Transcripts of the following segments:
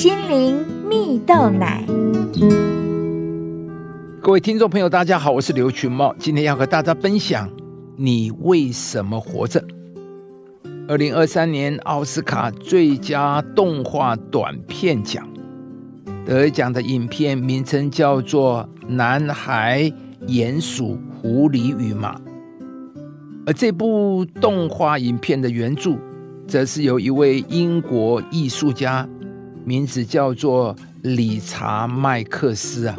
心灵蜜豆奶。各位听众朋友，大家好，我是刘群茂，今天要和大家分享你为什么活着。二零二三年奥斯卡最佳动画短片奖得奖的影片名称叫做《男孩、鼹鼠、狐狸与马》，而这部动画影片的原著，则是由一位英国艺术家，名字叫做理查麦克斯啊。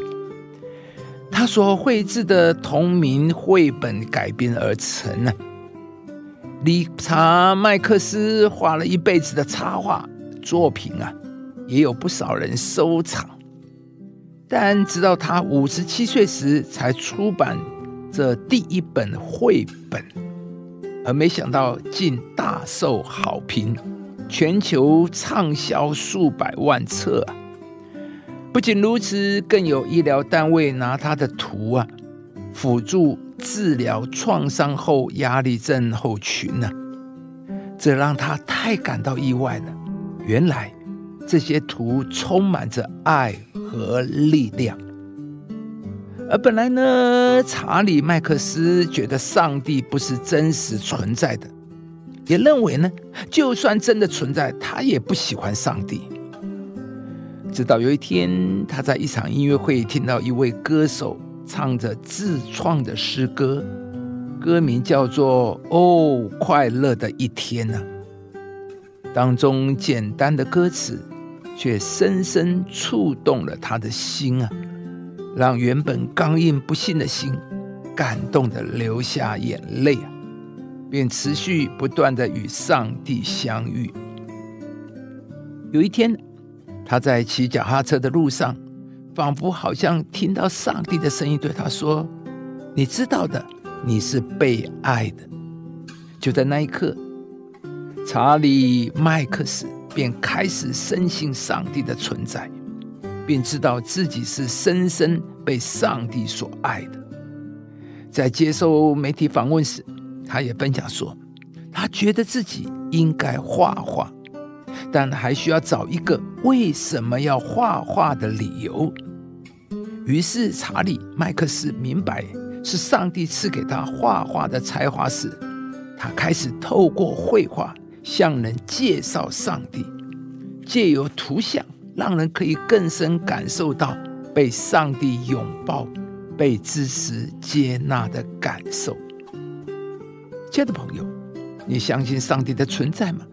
他所绘制的同名绘本改编而成呢。理查麦克斯画了一辈子的插画作品啊，也有不少人收藏。但直到他五十七岁时才出版这第一本绘本，而没想到竟大受好评，全球畅销数百万册啊！不仅如此，更有医疗单位拿他的图啊辅助治疗创伤后压力症候群呢，这让他太感到意外了。原来这些图充满着爱和力量。而本来呢，查理麦克斯觉得上帝不是真实存在的，也认为呢，就算真的存在，他也不喜欢上帝。直到有一天，他在一场音乐会听到一位歌手唱着自创的诗歌，歌名叫做《哦，快乐的一天》呢。当中简单的歌词，却深深触动了他的心啊，让原本刚硬不信的心，感动的流下眼泪啊，便持续不断的与上帝相遇。有一天。他在骑脚踏车的路上，仿佛好像听到上帝的声音对他说：“你知道的，你是被爱的。”就在那一刻，查理麦克斯便开始深信上帝的存在，并知道自己是深深被上帝所爱的。在接受媒体访问时，他也分享说：“他觉得自己应该画画。”但还需要找一个为什么要画画的理由。于是查理麦克斯明白是上帝赐给他画画的才华时，他开始透过绘画向人介绍上帝，借由图像让人可以更深感受到被上帝拥抱、被支持、接纳的感受。亲爱的朋友，你相信上帝的存在吗？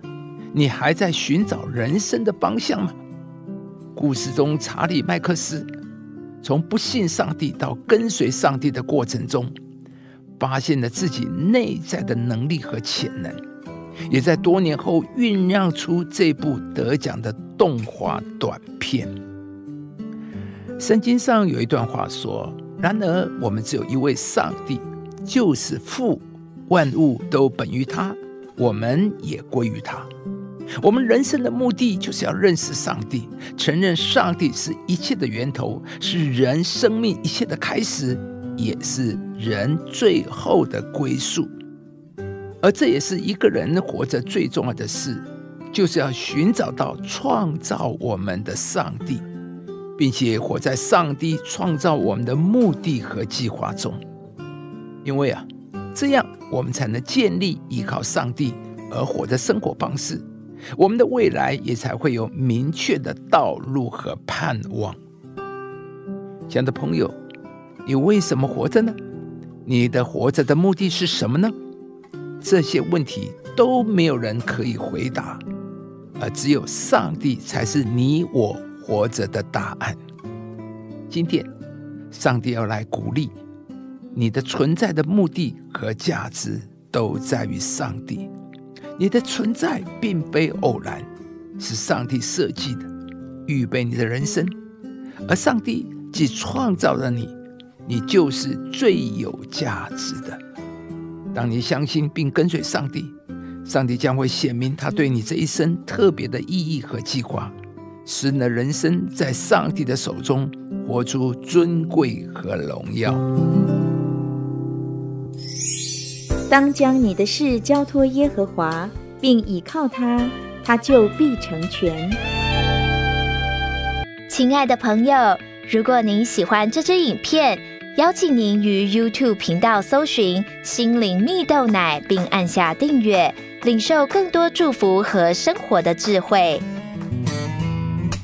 你还在寻找人生的方向吗？故事中，查理·麦克斯从不信上帝到跟随上帝的过程中，发现了自己内在的能力和潜能，也在多年后酝酿出这部得奖的动画短片。圣经上有一段话说：“然而，我们只有一位上帝，就是父，万物都本于他，我们也归于他。”我们人生的目的就是要认识上帝，承认上帝是一切的源头，是人生命一切的开始，也是人最后的归宿。而这也是一个人活着最重要的事，就是要寻找到创造我们的上帝，并且活在上帝创造我们的目的和计划中。因为啊，这样我们才能建立依靠上帝而活的生活方式。我们的未来也才会有明确的道路和盼望。亲爱的朋友，你为什么活着呢？你的活着的目的是什么呢？这些问题都没有人可以回答，而只有上帝才是你我活着的答案。今天，上帝要来鼓励你的存在的目的和价值都在于上帝。你的存在并非偶然，是上帝设计的，预备你的人生。而上帝既创造了你，你就是最有价值的。当你相信并跟随上帝，上帝将会显明他对你这一生特别的意义和计划，使你的人生在上帝的手中活出尊贵和荣耀。当将你的事交托耶和华，并倚靠他，他就必成全。亲爱的朋友，如果您喜欢这支影片，邀请您于 YouTube 频道搜寻“心灵蜜豆奶”，并按下订阅，领受更多祝福和生活的智慧。